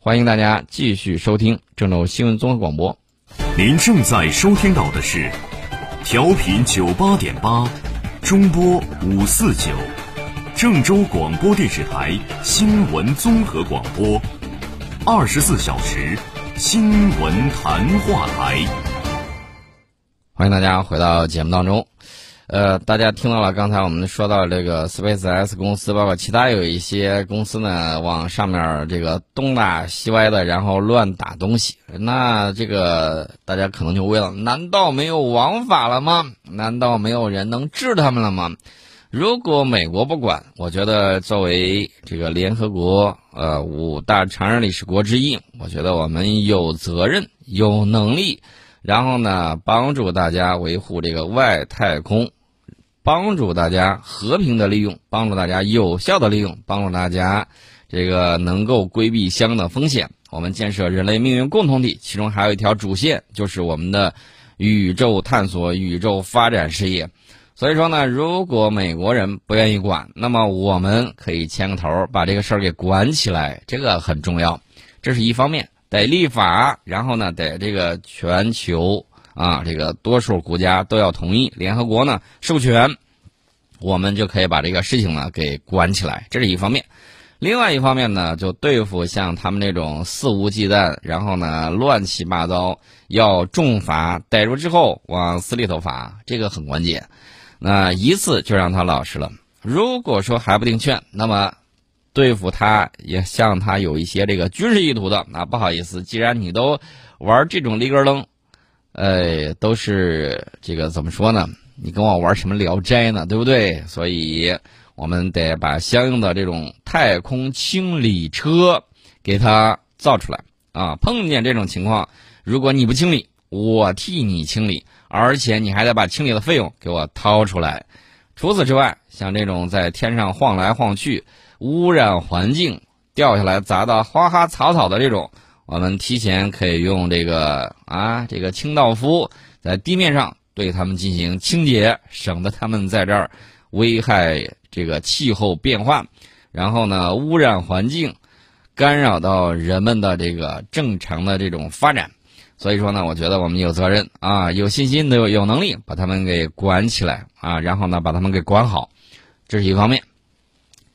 欢迎大家继续收听郑州新闻综合广播。您正在收听到的是调频九八点八，中波五四九，郑州广播电视台新闻综合广播，二十四小时新闻谈话台。欢迎大家回到节目当中。呃，大家听到了刚才我们说到这个 SpaceX 公司，包括其他有一些公司呢，往上面这个东打西歪的，然后乱打东西。那这个大家可能就问了：难道没有王法了吗？难道没有人能治他们了吗？如果美国不管，我觉得作为这个联合国呃五大常任理事国之一，我觉得我们有责任、有能力，然后呢，帮助大家维护这个外太空。帮助大家和平的利用，帮助大家有效的利用，帮助大家这个能够规避相应的风险。我们建设人类命运共同体，其中还有一条主线，就是我们的宇宙探索、宇宙发展事业。所以说呢，如果美国人不愿意管，那么我们可以牵个头，把这个事儿给管起来，这个很重要。这是一方面，得立法，然后呢，得这个全球。啊，这个多数国家都要同意，联合国呢授权，我们就可以把这个事情呢给管起来，这是一方面。另外一方面呢，就对付像他们那种肆无忌惮，然后呢乱七八糟，要重罚，逮住之后往死里头罚，这个很关键。那一次就让他老实了。如果说还不听劝，那么对付他也像他有一些这个军事意图的，那不好意思，既然你都玩这种立根楞。呃，都是这个怎么说呢？你跟我玩什么聊斋呢？对不对？所以我们得把相应的这种太空清理车给它造出来啊！碰见这种情况，如果你不清理，我替你清理，而且你还得把清理的费用给我掏出来。除此之外，像这种在天上晃来晃去、污染环境、掉下来砸到花花草草的这种。我们提前可以用这个啊，这个清道夫在地面上对他们进行清洁，省得他们在这儿危害这个气候变化，然后呢污染环境，干扰到人们的这个正常的这种发展。所以说呢，我觉得我们有责任啊，有信心、有有能力把他们给管起来啊，然后呢把他们给管好，这是一方面。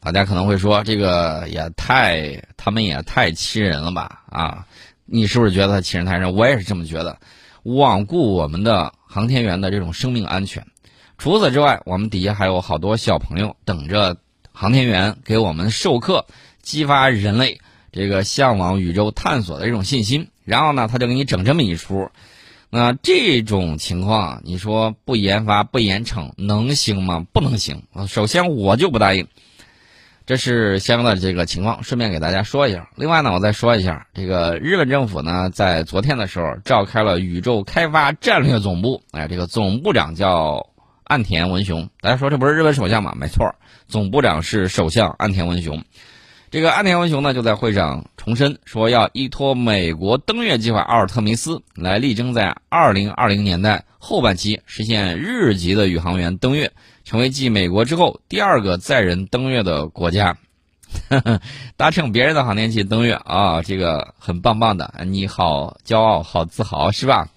大家可能会说，这个也太，他们也太欺人了吧？啊，你是不是觉得他欺人太甚？我也是这么觉得，罔顾我们的航天员的这种生命安全。除此之外，我们底下还有好多小朋友等着航天员给我们授课，激发人类这个向往宇宙探索的这种信心。然后呢，他就给你整这么一出。那这种情况，你说不研发不严惩能行吗？不能行。首先，我就不答应。这是相应的这个情况，顺便给大家说一下。另外呢，我再说一下，这个日本政府呢，在昨天的时候召开了宇宙开发战略总部，哎，这个总部长叫岸田文雄。大家说这不是日本首相吗？没错，总部长是首相岸田文雄。这个岸田文雄呢，就在会上重申说，要依托美国登月计划阿尔特弥斯，来力争在二零二零年代后半期实现日籍的宇航员登月。成为继美国之后第二个载人登月的国家，搭乘别人的航天器登月啊，这个很棒棒的，你好骄傲，好自豪，是吧？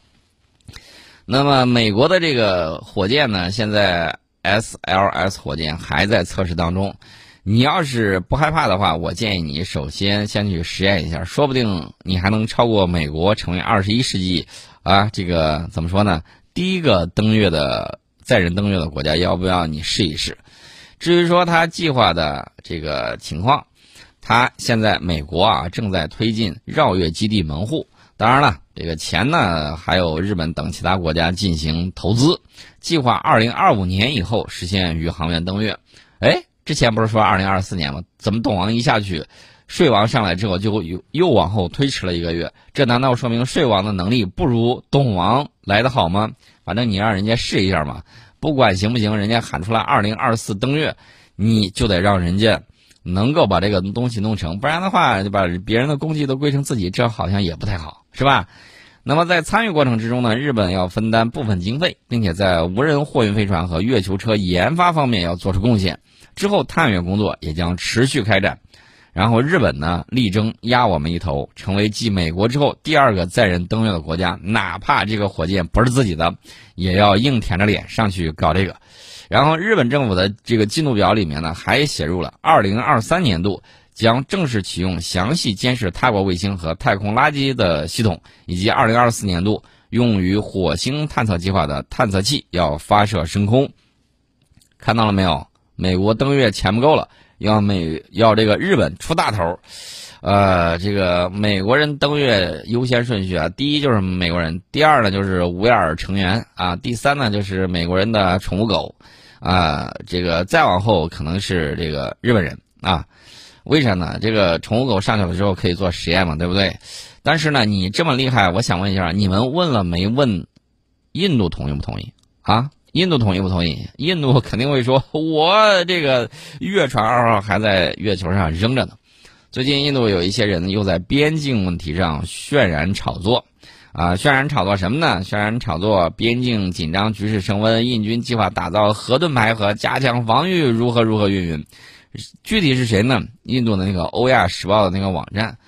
那么美国的这个火箭呢，现在 SLS 火箭还在测试当中。你要是不害怕的话，我建议你首先先去实验一下，说不定你还能超过美国，成为二十一世纪啊，这个怎么说呢？第一个登月的。载人登月的国家要不要你试一试？至于说他计划的这个情况，他现在美国啊正在推进绕月基地门户，当然了，这个钱呢还有日本等其他国家进行投资，计划二零二五年以后实现宇航员登月。哎，之前不是说二零二四年吗？怎么董王一下去，税王上来之后就又又往后推迟了一个月？这难道说明税王的能力不如董王来的好吗？反正你让人家试一下嘛，不管行不行，人家喊出来二零二四登月，你就得让人家能够把这个东西弄成，不然的话就把别人的功绩都归成自己，这好像也不太好，是吧？那么在参与过程之中呢，日本要分担部分经费，并且在无人货运飞船和月球车研发方面要做出贡献。之后探月工作也将持续开展。然后日本呢力争压我们一头，成为继美国之后第二个载人登月的国家，哪怕这个火箭不是自己的，也要硬舔着脸上去搞这个。然后日本政府的这个进度表里面呢，还写入了二零二三年度将正式启用详细监视他国卫星和太空垃圾的系统，以及二零二四年度用于火星探测计划的探测器要发射升空。看到了没有？美国登月钱不够了，要美要这个日本出大头。呃，这个美国人登月优先顺序啊，第一就是美国人，第二呢就是五眼成员啊，第三呢就是美国人的宠物狗，啊，这个再往后可能是这个日本人啊。为啥呢？这个宠物狗上去了之后可以做实验嘛，对不对？但是呢，你这么厉害，我想问一下，你们问了没问印度同意不同意啊？印度同意不同意？印度肯定会说，我这个月船二号还在月球上扔着呢。最近，印度有一些人又在边境问题上渲染炒作，啊，渲染炒作什么呢？渲染炒作边境紧张局势升温，印军计划打造核盾牌和加强防御，如何如何云云。具体是谁呢？印度的那个《欧亚时报》的那个网站，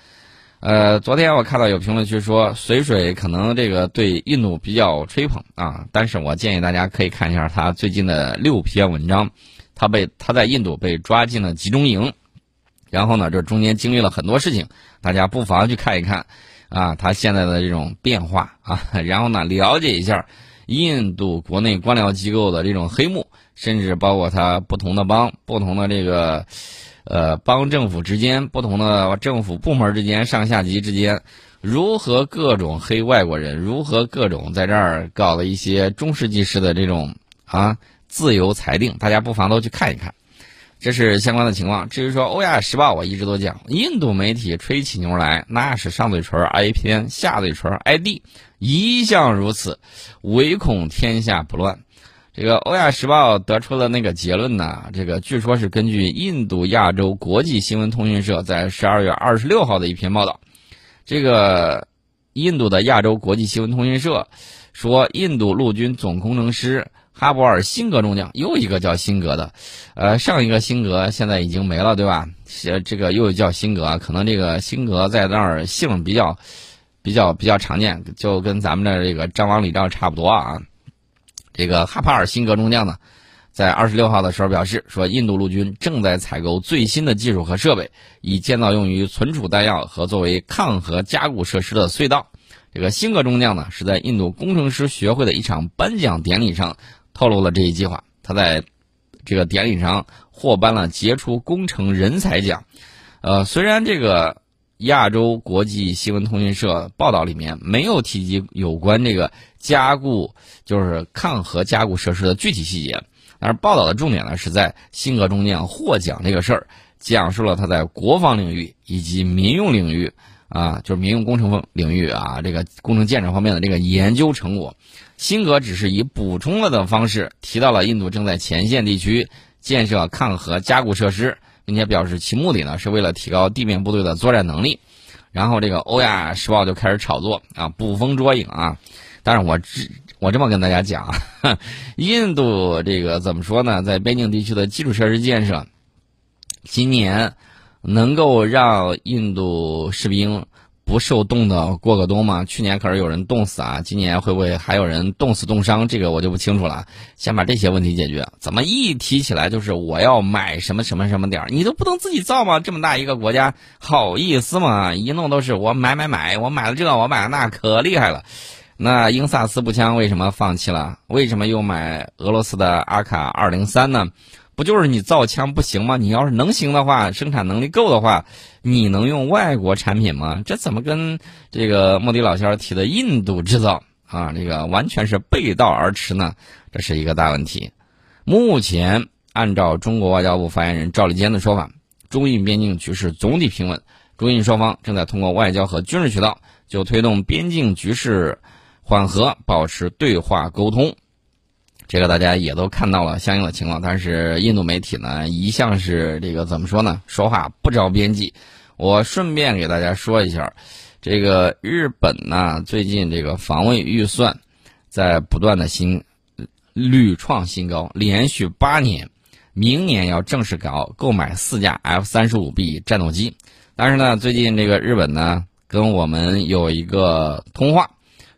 呃，昨天我看到有评论区说，水水可能这个对印度比较吹捧啊，但是我建议大家可以看一下他最近的六篇文章，他被他在印度被抓进了集中营，然后呢，这中间经历了很多事情，大家不妨去看一看，啊，他现在的这种变化啊，然后呢，了解一下印度国内官僚机构的这种黑幕。甚至包括他不同的邦、不同的这个，呃，邦政府之间、不同的政府部门之间、上下级之间，如何各种黑外国人，如何各种在这儿搞了一些中世纪式的这种啊自由裁定，大家不妨都去看一看，这是相关的情况。至于说《欧亚时报》，我一直都讲，印度媒体吹起牛来，那是上嘴唇挨偏，下嘴唇挨地，一向如此，唯恐天下不乱。这个《欧亚时报》得出的那个结论呢？这个据说是根据印度亚洲国际新闻通讯社在十二月二十六号的一篇报道。这个印度的亚洲国际新闻通讯社说，印度陆军总工程师哈博尔辛格中将又一个叫辛格的，呃，上一个辛格现在已经没了，对吧？这个又叫辛格，可能这个辛格在那儿姓比较比较比较常见，就跟咱们的这个张王李赵差不多啊。这个哈帕尔辛格中将呢，在二十六号的时候表示说，印度陆军正在采购最新的技术和设备，以建造用于存储弹药和作为抗核加固设施的隧道。这个辛格中将呢，是在印度工程师学会的一场颁奖典礼上透露了这一计划。他在这个典礼上获颁了杰出工程人才奖。呃，虽然这个。亚洲国际新闻通讯社报道里面没有提及有关这个加固，就是抗核加固设施的具体细节，但是报道的重点呢是在辛格中将获奖这个事儿，讲述了他在国防领域以及民用领域啊，就是民用工程领域啊，这个工程建设方面的这个研究成果。辛格只是以补充了的方式提到了印度正在前线地区建设抗核加固设施。并且表示其目的呢是为了提高地面部队的作战能力，然后这个《欧亚时报》就开始炒作啊，捕风捉影啊。但是我这我这么跟大家讲啊，印度这个怎么说呢，在边境地区的基础设施建设，今年能够让印度士兵。不受冻的过个冬吗？去年可是有人冻死啊，今年会不会还有人冻死冻伤？这个我就不清楚了。先把这些问题解决。怎么一提起来就是我要买什么什么什么点儿？你都不能自己造吗？这么大一个国家，好意思吗？一弄都是我买买买，我买了这，我买了那，可厉害了。那英萨斯步枪为什么放弃了？为什么又买俄罗斯的阿卡二零三呢？不就是你造枪不行吗？你要是能行的话，生产能力够的话，你能用外国产品吗？这怎么跟这个莫迪老先生提的印度制造啊，这个完全是背道而驰呢？这是一个大问题。目前按照中国外交部发言人赵立坚的说法，中印边境局势总体平稳，中印双方正在通过外交和军事渠道就推动边境局势缓和保持对话沟通。这个大家也都看到了相应的情况，但是印度媒体呢一向是这个怎么说呢？说话不着边际。我顺便给大家说一下，这个日本呢最近这个防卫预算在不断的新屡创新高，连续八年明年要正式搞购买四架 F 三十五 B 战斗机。但是呢，最近这个日本呢跟我们有一个通话，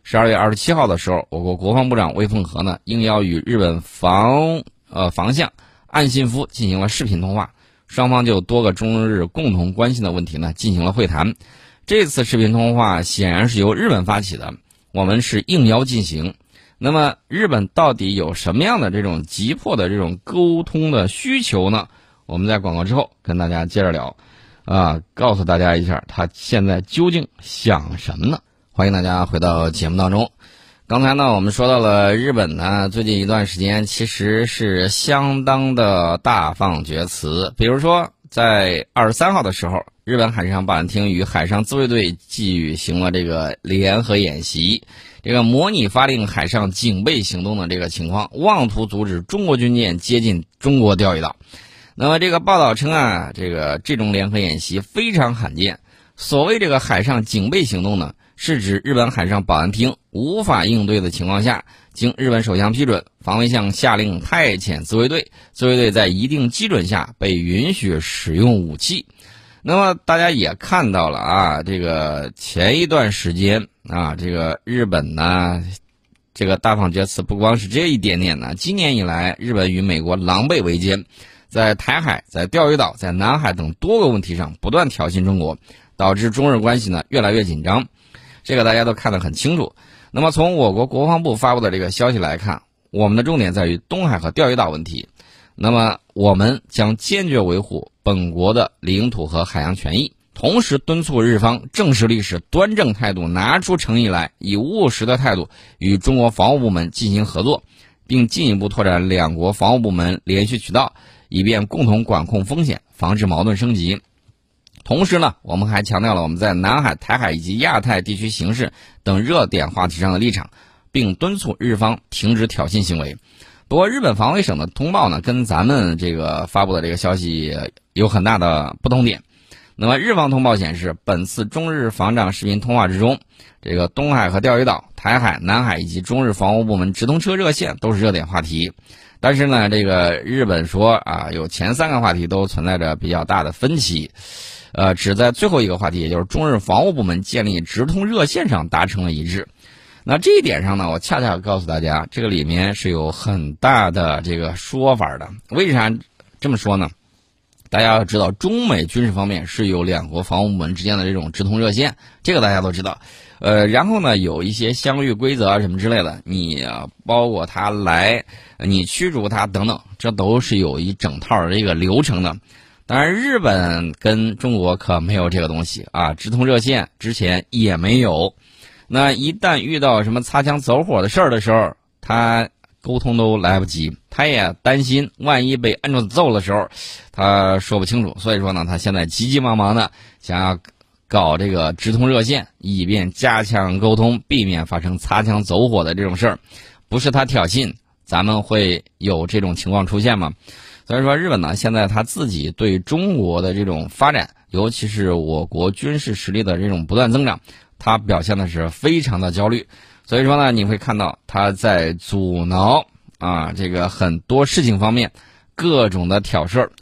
十二月二十七号的时候，我国国防部长魏凤和呢应邀与日本防呃防相岸信夫进行了视频通话，双方就多个中日共同关心的问题呢进行了会谈。这次视频通话显然是由日本发起的，我们是应邀进行。那么，日本到底有什么样的这种急迫的这种沟通的需求呢？我们在广告之后跟大家接着聊，啊，告诉大家一下他现在究竟想什么呢？欢迎大家回到节目当中。刚才呢，我们说到了日本呢，最近一段时间其实是相当的大放厥词，比如说在二十三号的时候，日本海上保安厅与海上自卫队举行了这个联合演习。这个模拟发令海上警备行动的这个情况，妄图阻止中国军舰接近中国钓鱼岛。那么这个报道称啊，这个这种联合演习非常罕见。所谓这个海上警备行动呢，是指日本海上保安厅无法应对的情况下，经日本首相批准，防卫相下令派遣自卫队，自卫队在一定基准下被允许使用武器。那么大家也看到了啊，这个前一段时间啊，这个日本呢，这个大放厥词不光是这一点点呢。今年以来，日本与美国狼狈为奸，在台海、在钓鱼岛、在南海等多个问题上不断挑衅中国，导致中日关系呢越来越紧张。这个大家都看得很清楚。那么从我国国防部发布的这个消息来看，我们的重点在于东海和钓鱼岛问题。那么我们将坚决维护。本国的领土和海洋权益，同时敦促日方正视历史、端正态度，拿出诚意来，以务实的态度与中国防务部门进行合作，并进一步拓展两国防务部门联系渠道，以便共同管控风险，防止矛盾升级。同时呢，我们还强调了我们在南海、台海以及亚太地区形势等热点话题上的立场，并敦促日方停止挑衅行为。不过，日本防卫省的通报呢，跟咱们这个发布的这个消息。有很大的不同点。那么，日方通报显示，本次中日防长视频通话之中，这个东海和钓鱼岛、台海、南海以及中日防务部门直通车热线都是热点话题。但是呢，这个日本说啊，有前三个话题都存在着比较大的分歧，呃，只在最后一个话题，也就是中日防务部门建立直通热线上达成了一致。那这一点上呢，我恰恰告诉大家，这个里面是有很大的这个说法的。为啥这么说呢？大家要知道，中美军事方面是有两国防务部门之间的这种直通热线，这个大家都知道。呃，然后呢，有一些相遇规则啊什么之类的，你包括他来，你驱逐他等等，这都是有一整套这个流程的。当然，日本跟中国可没有这个东西啊，直通热线之前也没有。那一旦遇到什么擦枪走火的事儿的时候，他。沟通都来不及，他也担心，万一被摁住揍的时候，他说不清楚。所以说呢，他现在急急忙忙的想要搞这个直通热线，以便加强沟通，避免发生擦枪走火的这种事儿。不是他挑衅，咱们会有这种情况出现吗？所以说，日本呢，现在他自己对中国的这种发展，尤其是我国军事实力的这种不断增长，他表现的是非常的焦虑。所以说呢，你会看到他在阻挠啊，这个很多事情方面，各种的挑事儿。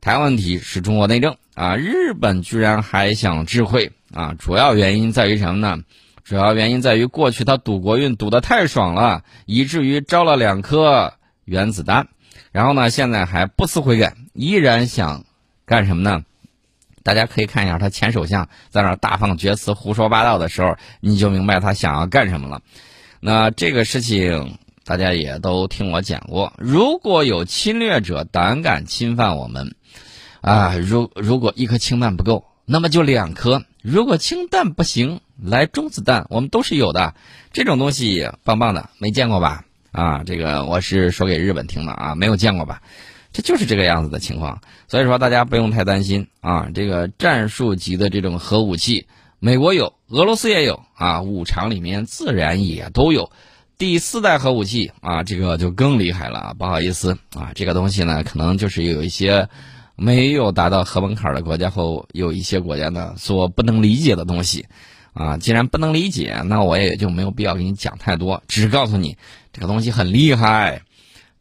台湾问题是中国内政啊，日本居然还想智慧啊，主要原因在于什么呢？主要原因在于过去他赌国运赌的太爽了，以至于招了两颗原子弹，然后呢，现在还不思悔改，依然想干什么呢？大家可以看一下他前首相在那大放厥词、胡说八道的时候，你就明白他想要干什么了。那这个事情大家也都听我讲过。如果有侵略者胆敢侵犯我们，啊，如如果一颗氢弹不够，那么就两颗；如果氢弹不行，来中子弹，我们都是有的。这种东西棒棒的，没见过吧？啊，这个我是说给日本听的啊，没有见过吧？这就是这个样子的情况，所以说大家不用太担心啊。这个战术级的这种核武器，美国有，俄罗斯也有啊，五常里面自然也都有。第四代核武器啊，这个就更厉害了。不好意思啊，这个东西呢，可能就是有一些没有达到核门槛的国家或有一些国家呢所不能理解的东西啊。既然不能理解，那我也就没有必要给你讲太多，只告诉你这个东西很厉害。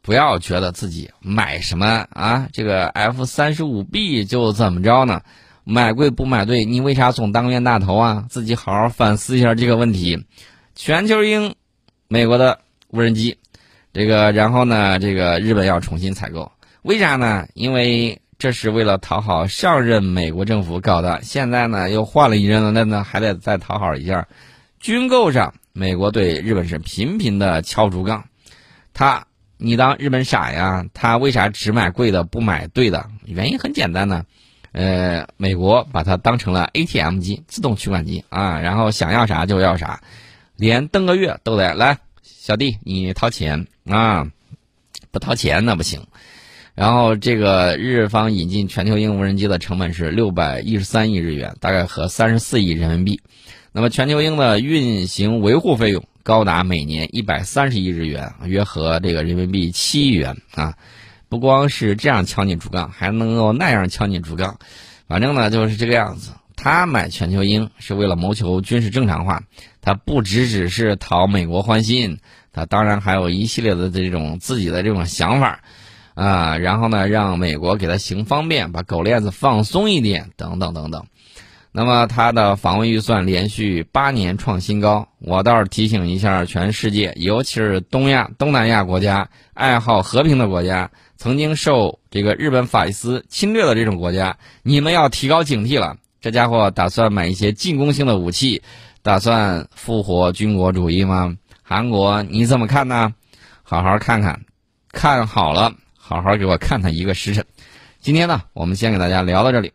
不要觉得自己买什么啊，这个 F 三十五 B 就怎么着呢？买贵不买对，你为啥总当冤大头啊？自己好好反思一下这个问题。全球鹰，美国的无人机，这个然后呢，这个日本要重新采购，为啥呢？因为这是为了讨好上任美国政府搞的，现在呢又换了一任了，那那还得再讨好一下。军购上，美国对日本是频频的敲竹杠，他你当日本傻呀？他为啥只买贵的不买对的？原因很简单呢。呃，美国把它当成了 ATM 机，自动取款机啊，然后想要啥就要啥，连登个月都得来，小弟你掏钱啊，不掏钱那不行。然后这个日方引进全球鹰无人机的成本是六百一十三亿日元，大概合三十四亿人民币。那么全球鹰的运行维护费用高达每年一百三十亿日元，约合这个人民币七亿元啊。不光是这样敲你竹杠，还能够那样敲你竹杠，反正呢就是这个样子。他买全球鹰是为了谋求军事正常化，他不只只是讨美国欢心，他当然还有一系列的这种自己的这种想法，啊，然后呢让美国给他行方便，把狗链子放松一点，等等等等。那么它的防卫预算连续八年创新高，我倒是提醒一下全世界，尤其是东亚、东南亚国家，爱好和平的国家，曾经受这个日本法西斯侵略的这种国家，你们要提高警惕了。这家伙打算买一些进攻性的武器，打算复活军国主义吗？韩国你怎么看呢？好好看看，看好了，好好给我看他一个时辰。今天呢，我们先给大家聊到这里。